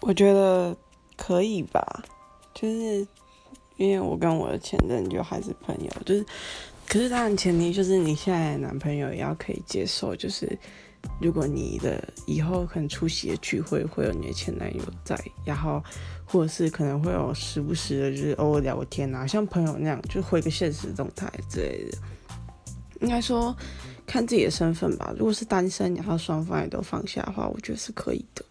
我觉得可以吧，就是因为我跟我的前任就还是朋友，就是可是当然前提就是你现在的男朋友也要可以接受，就是如果你的以后可能出席的聚会会有你的前男友在，然后或者是可能会有时不时的就是偶尔聊天啊，像朋友那样就回个现实动态之类的，应该说看自己的身份吧。如果是单身，然后双方也都放下的话，我觉得是可以的。